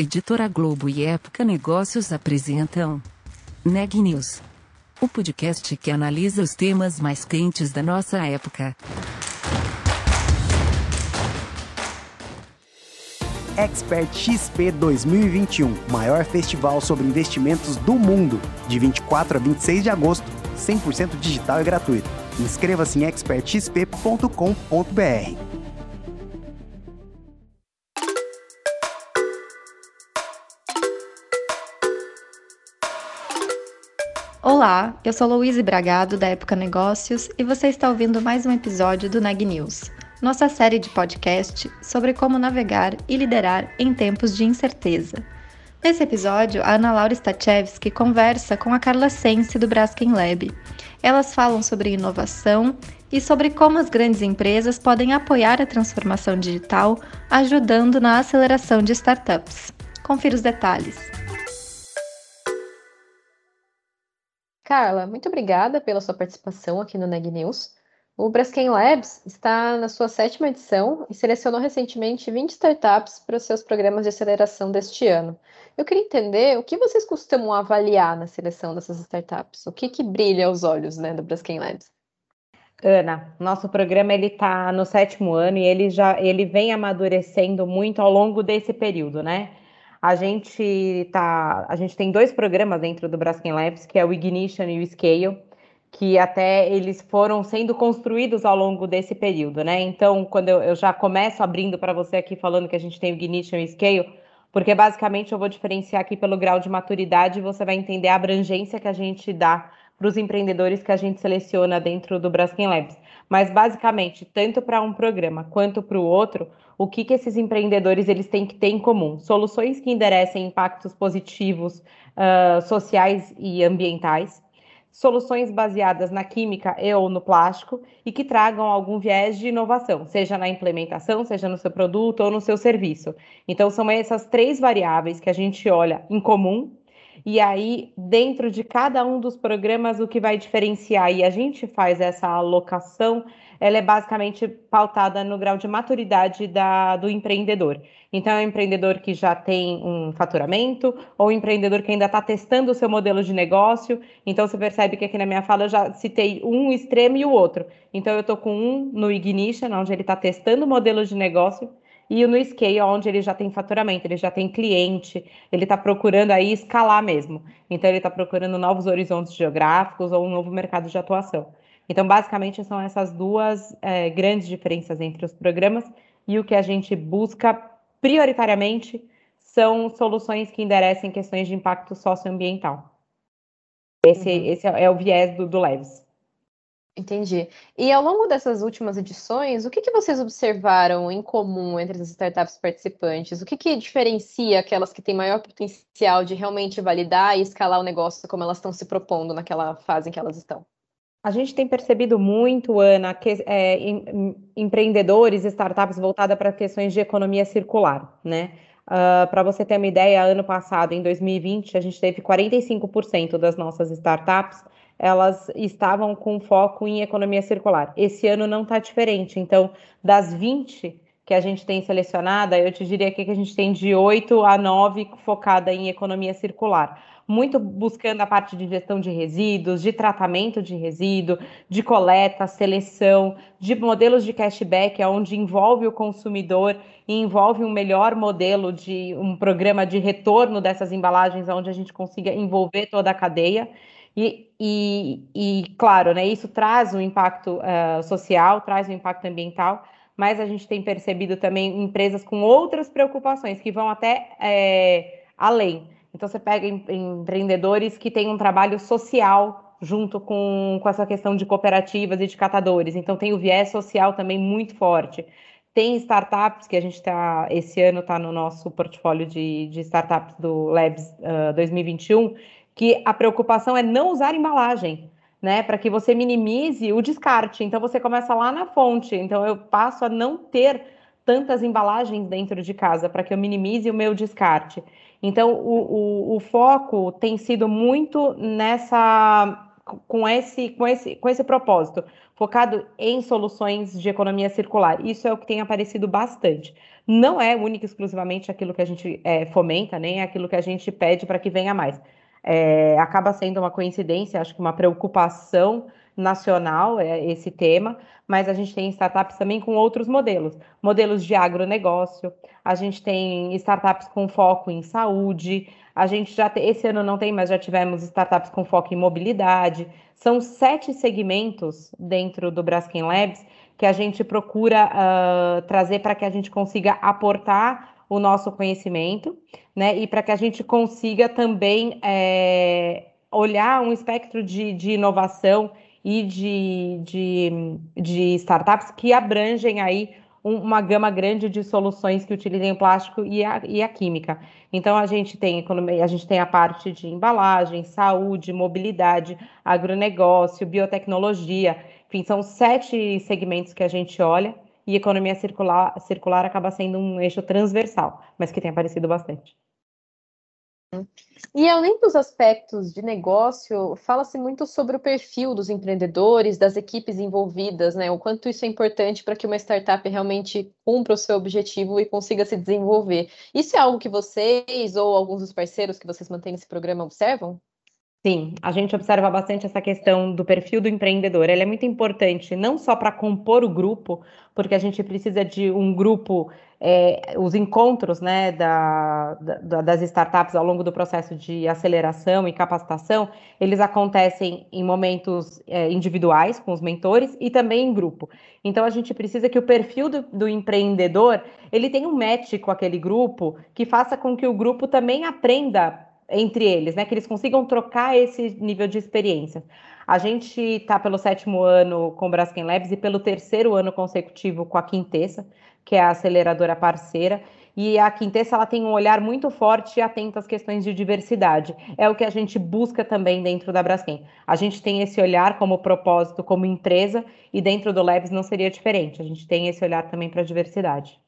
Editora Globo e Época Negócios apresentam Neg News, o podcast que analisa os temas mais quentes da nossa época. Expert XP 2021, maior festival sobre investimentos do mundo, de 24 a 26 de agosto, 100% digital e gratuito. Inscreva-se em expertxp.com.br. Olá, eu sou Louise Bragado da Época Negócios e você está ouvindo mais um episódio do Neg News, nossa série de podcast sobre como navegar e liderar em tempos de incerteza. Nesse episódio, a Ana Laura Stachewski conversa com a Carla Sense do Braskem Lab. Elas falam sobre inovação e sobre como as grandes empresas podem apoiar a transformação digital, ajudando na aceleração de startups. Confira os detalhes. Carla, muito obrigada pela sua participação aqui no Neg News. O Braskem Labs está na sua sétima edição e selecionou recentemente 20 startups para os seus programas de aceleração deste ano. Eu queria entender o que vocês costumam avaliar na seleção dessas startups, o que, que brilha aos olhos né, do Braskem Labs. Ana, nosso programa ele está no sétimo ano e ele já ele vem amadurecendo muito ao longo desse período, né? A gente tá, a gente tem dois programas dentro do Braskem Labs, que é o Ignition e o Scale, que até eles foram sendo construídos ao longo desse período, né? Então, quando eu, eu já começo abrindo para você aqui falando que a gente tem o Ignition e o Scale, porque basicamente eu vou diferenciar aqui pelo grau de maturidade e você vai entender a abrangência que a gente dá para os empreendedores que a gente seleciona dentro do Braskem Labs. Mas basicamente, tanto para um programa quanto para o outro, o que, que esses empreendedores eles têm que ter em comum? Soluções que enderecem impactos positivos, uh, sociais e ambientais, soluções baseadas na química e ou no plástico e que tragam algum viés de inovação, seja na implementação, seja no seu produto ou no seu serviço. Então, são essas três variáveis que a gente olha em comum e aí, dentro de cada um dos programas, o que vai diferenciar e a gente faz essa alocação, ela é basicamente pautada no grau de maturidade da, do empreendedor. Então, é um empreendedor que já tem um faturamento, ou um empreendedor que ainda está testando o seu modelo de negócio. Então, você percebe que aqui na minha fala eu já citei um extremo e o outro. Então, eu estou com um no Ignition, onde ele está testando o modelo de negócio, e no Scale, onde ele já tem faturamento, ele já tem cliente, ele está procurando aí escalar mesmo. Então, ele está procurando novos horizontes geográficos ou um novo mercado de atuação. Então, basicamente, são essas duas é, grandes diferenças entre os programas e o que a gente busca prioritariamente são soluções que enderecem questões de impacto socioambiental. Esse, uhum. esse é o viés do, do Leves. Entendi. E ao longo dessas últimas edições, o que, que vocês observaram em comum entre as startups participantes? O que, que diferencia aquelas que têm maior potencial de realmente validar e escalar o negócio como elas estão se propondo naquela fase em que elas estão? A gente tem percebido muito, Ana, que, é, em, empreendedores, startups voltadas para questões de economia circular, né? Uh, para você ter uma ideia, ano passado, em 2020, a gente teve 45% das nossas startups elas estavam com foco em economia circular. Esse ano não está diferente. Então, das 20 que a gente tem selecionada, eu te diria que a gente tem de 8 a 9 focada em economia circular. Muito buscando a parte de gestão de resíduos, de tratamento de resíduo, de coleta, seleção, de modelos de cashback, onde envolve o consumidor e envolve um melhor modelo de um programa de retorno dessas embalagens, onde a gente consiga envolver toda a cadeia. E, e, e, claro, né, isso traz um impacto uh, social, traz um impacto ambiental, mas a gente tem percebido também empresas com outras preocupações que vão até é, além. Então, você pega em, empreendedores que têm um trabalho social junto com, com essa questão de cooperativas e de catadores. Então, tem o viés social também muito forte. Tem startups que a gente está, esse ano está no nosso portfólio de, de startups do Labs uh, 2021, que a preocupação é não usar embalagem, né? Para que você minimize o descarte. Então você começa lá na fonte. Então eu passo a não ter tantas embalagens dentro de casa para que eu minimize o meu descarte. Então o, o, o foco tem sido muito nessa com esse, com esse, com esse propósito, focado em soluções de economia circular. Isso é o que tem aparecido bastante. Não é única e exclusivamente aquilo que a gente é, fomenta, nem é aquilo que a gente pede para que venha mais. É, acaba sendo uma coincidência, acho que uma preocupação nacional é esse tema, mas a gente tem startups também com outros modelos, modelos de agronegócio, a gente tem startups com foco em saúde, a gente já tem, esse ano não tem, mas já tivemos startups com foco em mobilidade. São sete segmentos dentro do Braskem Labs que a gente procura uh, trazer para que a gente consiga aportar o nosso conhecimento, né? E para que a gente consiga também é, olhar um espectro de, de inovação e de, de, de startups que abrangem aí uma gama grande de soluções que utilizem o plástico e a, e a química. Então a gente tem a gente tem a parte de embalagem, saúde, mobilidade, agronegócio, biotecnologia, enfim, são sete segmentos que a gente olha e economia circular, circular acaba sendo um eixo transversal, mas que tem aparecido bastante. E além dos aspectos de negócio, fala-se muito sobre o perfil dos empreendedores, das equipes envolvidas, né? O quanto isso é importante para que uma startup realmente cumpra o seu objetivo e consiga se desenvolver. Isso é algo que vocês ou alguns dos parceiros que vocês mantêm nesse programa observam? Sim, a gente observa bastante essa questão do perfil do empreendedor. Ele é muito importante não só para compor o grupo, porque a gente precisa de um grupo, é, os encontros né, da, da, das startups ao longo do processo de aceleração e capacitação, eles acontecem em momentos é, individuais com os mentores e também em grupo. Então a gente precisa que o perfil do, do empreendedor ele tenha um match com aquele grupo que faça com que o grupo também aprenda entre eles, né? Que eles consigam trocar esse nível de experiência. A gente está pelo sétimo ano com o Braskem Labs e pelo terceiro ano consecutivo com a Quintessa, que é a aceleradora parceira. E a Quintessa ela tem um olhar muito forte e atento às questões de diversidade. É o que a gente busca também dentro da Braskem. A gente tem esse olhar como propósito, como empresa, e dentro do Labs não seria diferente. A gente tem esse olhar também para a diversidade.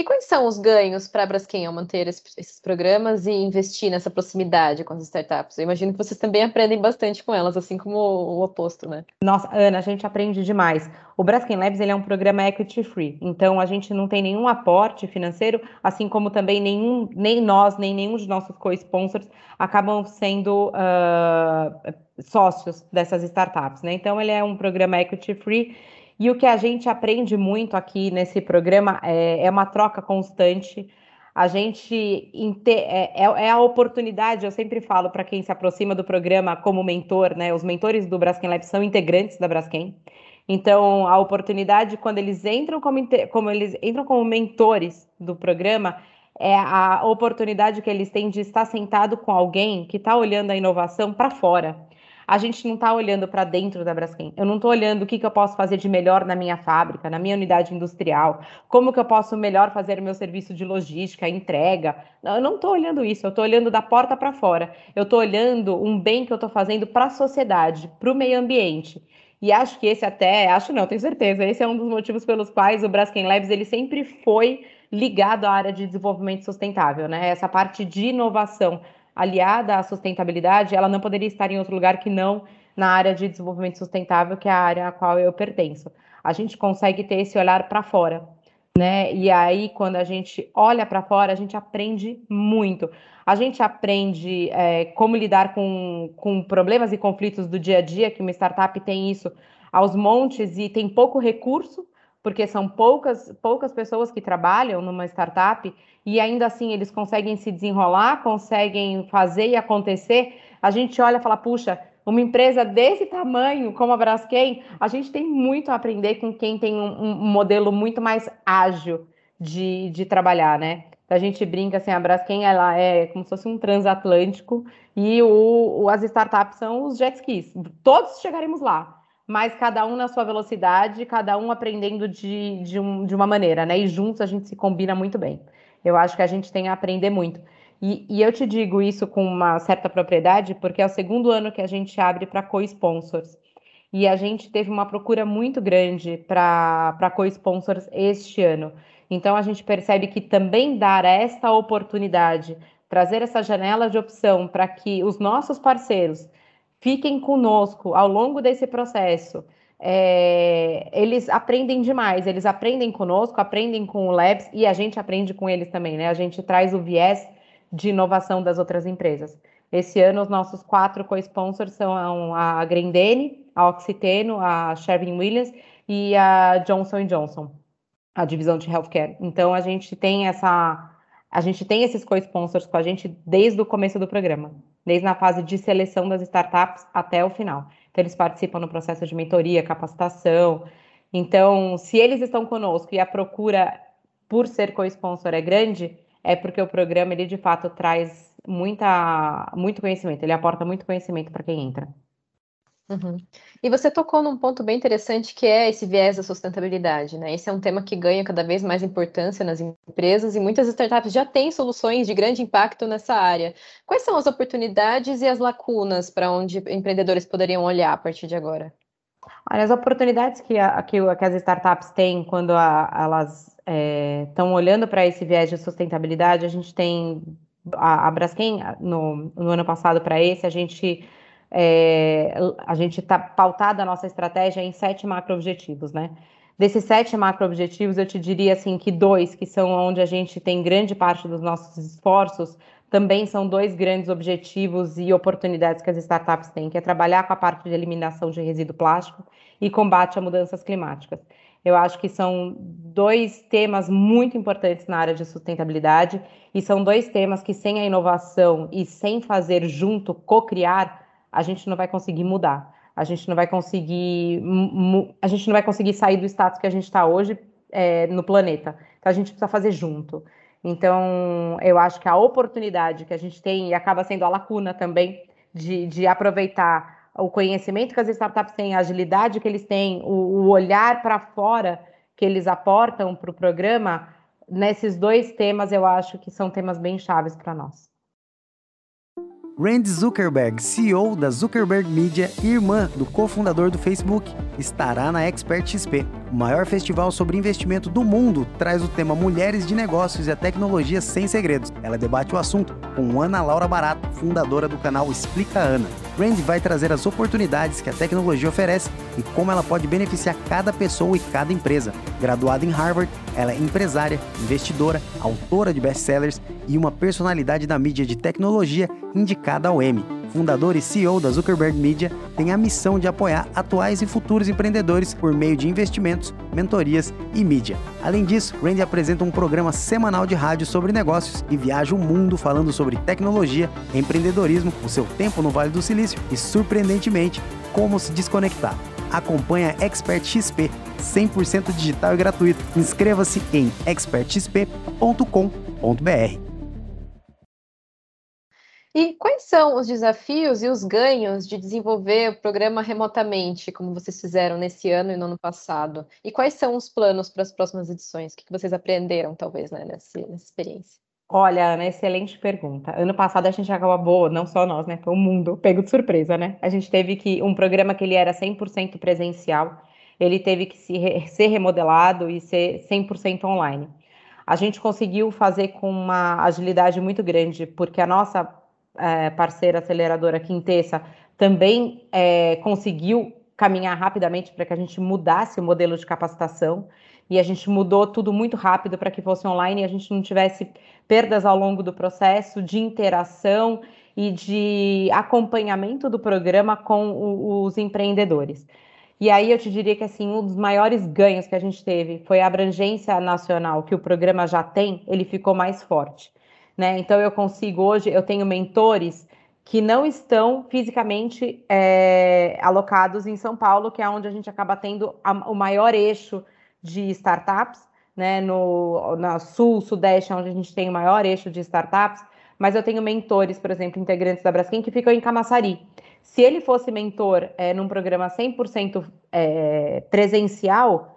E quais são os ganhos para a Braskem ao manter esses programas e investir nessa proximidade com as startups? Eu imagino que vocês também aprendem bastante com elas, assim como o oposto, né? Nossa, Ana, a gente aprende demais. O Braskem Labs ele é um programa equity free, então a gente não tem nenhum aporte financeiro, assim como também nenhum, nem nós, nem nenhum de nossos co-sponsors acabam sendo uh, sócios dessas startups, né? Então ele é um programa equity free e o que a gente aprende muito aqui nesse programa é, é uma troca constante. A gente é, é, é, a oportunidade, eu sempre falo para quem se aproxima do programa como mentor, né? Os mentores do Braskem Lab são integrantes da Braskem. Então, a oportunidade, quando eles entram como, como eles entram como mentores do programa, é a oportunidade que eles têm de estar sentado com alguém que está olhando a inovação para fora a gente não está olhando para dentro da Braskem. Eu não estou olhando o que, que eu posso fazer de melhor na minha fábrica, na minha unidade industrial, como que eu posso melhor fazer o meu serviço de logística, entrega. Eu não estou olhando isso, eu estou olhando da porta para fora. Eu estou olhando um bem que eu estou fazendo para a sociedade, para o meio ambiente. E acho que esse até, acho não, tenho certeza, esse é um dos motivos pelos quais o Braskem Labs ele sempre foi ligado à área de desenvolvimento sustentável, né? Essa parte de inovação aliada à sustentabilidade, ela não poderia estar em outro lugar que não na área de desenvolvimento sustentável, que é a área a qual eu pertenço. A gente consegue ter esse olhar para fora, né? E aí, quando a gente olha para fora, a gente aprende muito. A gente aprende é, como lidar com, com problemas e conflitos do dia a dia, que uma startup tem isso aos montes e tem pouco recurso, porque são poucas, poucas pessoas que trabalham numa startup e ainda assim eles conseguem se desenrolar, conseguem fazer e acontecer. A gente olha e fala, puxa, uma empresa desse tamanho como a Braskem, a gente tem muito a aprender com quem tem um, um modelo muito mais ágil de, de trabalhar, né? A gente brinca assim, a Braskem ela é como se fosse um transatlântico e o, o, as startups são os jet skis. Todos chegaremos lá, mas cada um na sua velocidade, cada um aprendendo de, de, um, de uma maneira, né? E juntos a gente se combina muito bem. Eu acho que a gente tem a aprender muito. E, e eu te digo isso com uma certa propriedade, porque é o segundo ano que a gente abre para co-sponsors. E a gente teve uma procura muito grande para co-sponsors este ano. Então a gente percebe que também dar esta oportunidade, trazer essa janela de opção para que os nossos parceiros fiquem conosco ao longo desse processo. É, eles aprendem demais, eles aprendem conosco, aprendem com o Labs e a gente aprende com eles também, né? A gente traz o viés de inovação das outras empresas. Esse ano, os nossos quatro co-sponsors são a Grendene, a Oxiteno, a Sherwin Williams e a Johnson Johnson, a divisão de healthcare. Então, a gente tem essa, a gente tem esses co-sponsors com a gente desde o começo do programa, desde na fase de seleção das startups até o final. Então, eles participam no processo de mentoria, capacitação. Então, se eles estão conosco e a procura por ser co-sponsor é grande, é porque o programa ele de fato traz muita, muito conhecimento, ele aporta muito conhecimento para quem entra. Uhum. E você tocou num ponto bem interessante que é esse viés da sustentabilidade, né? Esse é um tema que ganha cada vez mais importância nas empresas e muitas startups já têm soluções de grande impacto nessa área. Quais são as oportunidades e as lacunas para onde empreendedores poderiam olhar a partir de agora? as oportunidades que, a, que, que as startups têm quando a, elas estão é, olhando para esse viés de sustentabilidade, a gente tem a, a Braskem, no, no ano passado para esse, a gente é, a gente está pautada a nossa estratégia em sete macro-objetivos, né? Desses sete macro-objetivos, eu te diria assim que dois, que são onde a gente tem grande parte dos nossos esforços, também são dois grandes objetivos e oportunidades que as startups têm, que é trabalhar com a parte de eliminação de resíduo plástico e combate a mudanças climáticas. Eu acho que são dois temas muito importantes na área de sustentabilidade e são dois temas que sem a inovação e sem fazer junto, co-criar, a gente não vai conseguir mudar. A gente não vai conseguir, a gente não vai conseguir sair do status que a gente está hoje é, no planeta. Então a gente precisa fazer junto. Então eu acho que a oportunidade que a gente tem e acaba sendo a lacuna também de, de aproveitar o conhecimento que as startups têm, a agilidade que eles têm, o, o olhar para fora que eles aportam para o programa, nesses dois temas eu acho que são temas bem chaves para nós. Rand Zuckerberg, CEO da Zuckerberg Media e irmã do cofundador do Facebook, estará na Expert XP. O maior festival sobre investimento do mundo traz o tema Mulheres de Negócios e a Tecnologia Sem Segredos. Ela debate o assunto com Ana Laura Barato, fundadora do canal Explica Ana. Rand vai trazer as oportunidades que a tecnologia oferece e como ela pode beneficiar cada pessoa e cada empresa. Graduada em Harvard, ela é empresária, investidora, autora de best-sellers e uma personalidade da mídia de tecnologia indicada ao Emmy. Fundador e CEO da Zuckerberg Media, tem a missão de apoiar atuais e futuros empreendedores por meio de investimentos, mentorias e mídia. Além disso, Randy apresenta um programa semanal de rádio sobre negócios e viaja o mundo falando sobre tecnologia, empreendedorismo, o seu tempo no Vale do Silício e, surpreendentemente, como se desconectar. Acompanhe a Expert XP, 100% digital e gratuito. Inscreva-se em expertxp.com.br. E quais são os desafios e os ganhos de desenvolver o programa remotamente, como vocês fizeram nesse ano e no ano passado? E quais são os planos para as próximas edições? O que vocês aprenderam, talvez, né, nessa, nessa experiência? Olha, Ana, excelente pergunta. Ano passado a gente acabou, não só nós, né? Foi o mundo pego de surpresa, né? A gente teve que um programa que ele era 100% presencial, ele teve que se, ser remodelado e ser 100% online. A gente conseguiu fazer com uma agilidade muito grande, porque a nossa é, parceira aceleradora Quintessa também é, conseguiu caminhar rapidamente para que a gente mudasse o modelo de capacitação e a gente mudou tudo muito rápido para que fosse online e a gente não tivesse perdas ao longo do processo de interação e de acompanhamento do programa com o, os empreendedores. E aí eu te diria que assim, um dos maiores ganhos que a gente teve foi a abrangência nacional que o programa já tem, ele ficou mais forte né? Então eu consigo hoje, eu tenho mentores que não estão fisicamente é, alocados em São Paulo, que é onde a gente acaba tendo a, o maior eixo de startups, né? No na sul, sudeste, onde a gente tem o maior eixo de startups. Mas eu tenho mentores, por exemplo, integrantes da Braskem, que ficam em Camaçari. Se ele fosse mentor é, num programa 100% é, presencial,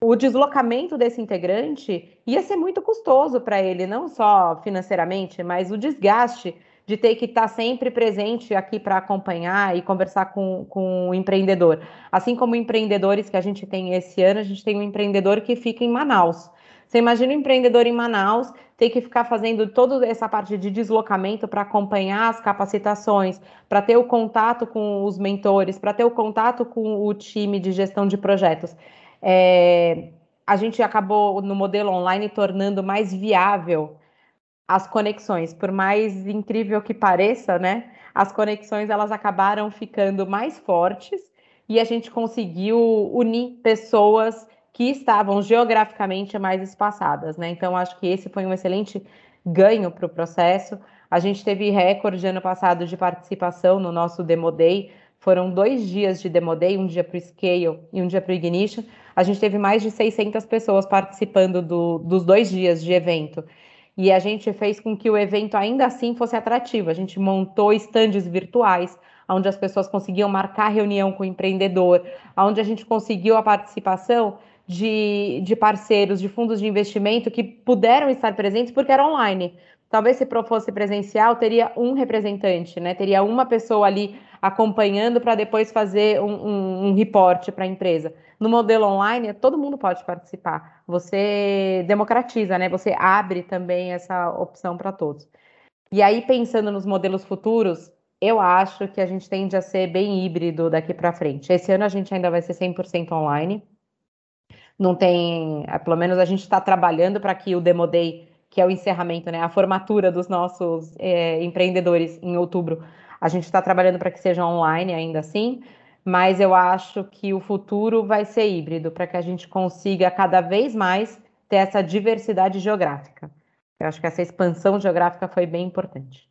o deslocamento desse integrante ia ser muito custoso para ele, não só financeiramente, mas o desgaste de ter que estar sempre presente aqui para acompanhar e conversar com, com o empreendedor. Assim como empreendedores que a gente tem esse ano, a gente tem um empreendedor que fica em Manaus. Você imagina um empreendedor em Manaus ter que ficar fazendo toda essa parte de deslocamento para acompanhar as capacitações, para ter o contato com os mentores, para ter o contato com o time de gestão de projetos. É, a gente acabou no modelo online tornando mais viável as conexões, por mais incrível que pareça, né? As conexões elas acabaram ficando mais fortes e a gente conseguiu unir pessoas que estavam geograficamente mais espaçadas, né? Então, acho que esse foi um excelente ganho para o processo. A gente teve recorde ano passado de participação no nosso Demo Day. Foram dois dias de Demo Day, um dia para o Scale e um dia para o Ignition. A gente teve mais de 600 pessoas participando do, dos dois dias de evento. E a gente fez com que o evento ainda assim fosse atrativo. A gente montou estandes virtuais, onde as pessoas conseguiam marcar reunião com o empreendedor, onde a gente conseguiu a participação de, de parceiros, de fundos de investimento que puderam estar presentes porque era online. Talvez se fosse presencial, teria um representante, né? Teria uma pessoa ali acompanhando para depois fazer um, um, um reporte para a empresa. No modelo online, todo mundo pode participar. Você democratiza, né? Você abre também essa opção para todos. E aí, pensando nos modelos futuros, eu acho que a gente tende a ser bem híbrido daqui para frente. Esse ano a gente ainda vai ser 100% online não tem, é, pelo menos a gente está trabalhando para que o Demo Day, que é o encerramento, né, a formatura dos nossos é, empreendedores em outubro, a gente está trabalhando para que seja online ainda assim, mas eu acho que o futuro vai ser híbrido, para que a gente consiga cada vez mais ter essa diversidade geográfica. Eu acho que essa expansão geográfica foi bem importante.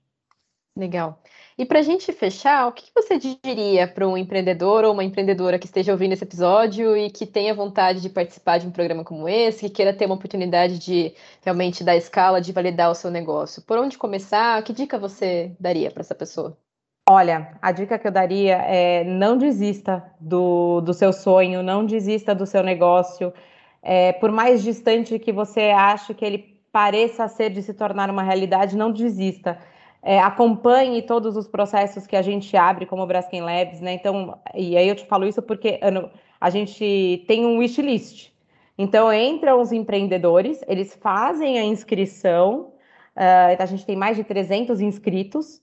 Legal. E para a gente fechar, o que você diria para um empreendedor ou uma empreendedora que esteja ouvindo esse episódio e que tenha vontade de participar de um programa como esse, que queira ter uma oportunidade de realmente dar escala, de validar o seu negócio? Por onde começar? Que dica você daria para essa pessoa? Olha, a dica que eu daria é não desista do, do seu sonho, não desista do seu negócio. É, por mais distante que você ache que ele pareça ser de se tornar uma realidade, não desista é, acompanhe todos os processos que a gente abre como Braskem Labs, né? Então, e aí eu te falo isso porque a gente tem um wishlist. Então, entram os empreendedores, eles fazem a inscrição, uh, a gente tem mais de 300 inscritos,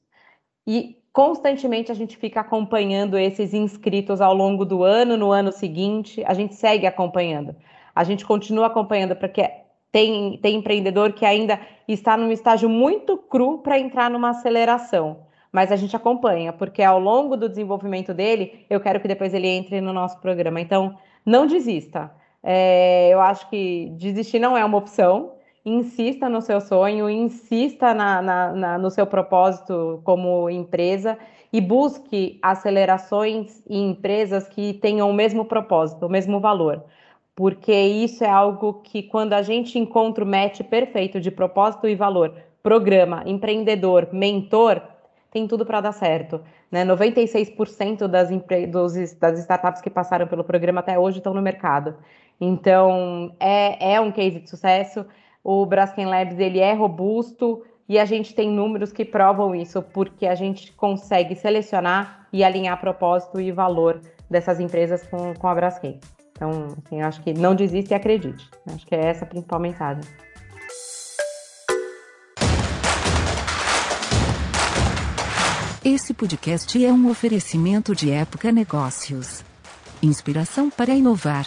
e constantemente a gente fica acompanhando esses inscritos ao longo do ano, no ano seguinte, a gente segue acompanhando. A gente continua acompanhando porque tem, tem empreendedor que ainda está num estágio muito cru para entrar numa aceleração. Mas a gente acompanha, porque ao longo do desenvolvimento dele, eu quero que depois ele entre no nosso programa. Então, não desista. É, eu acho que desistir não é uma opção. Insista no seu sonho, insista na, na, na, no seu propósito como empresa e busque acelerações em empresas que tenham o mesmo propósito, o mesmo valor porque isso é algo que, quando a gente encontra o match perfeito de propósito e valor, programa, empreendedor, mentor, tem tudo para dar certo. Né? 96% das, dos, das startups que passaram pelo programa até hoje estão no mercado. Então, é, é um case de sucesso. O Braskem Labs ele é robusto e a gente tem números que provam isso, porque a gente consegue selecionar e alinhar propósito e valor dessas empresas com, com a Braskem. Então, assim, acho que não desista e acredite. Acho que é essa a principal mensagem. Esse podcast é um oferecimento de Época Negócios. Inspiração para inovar.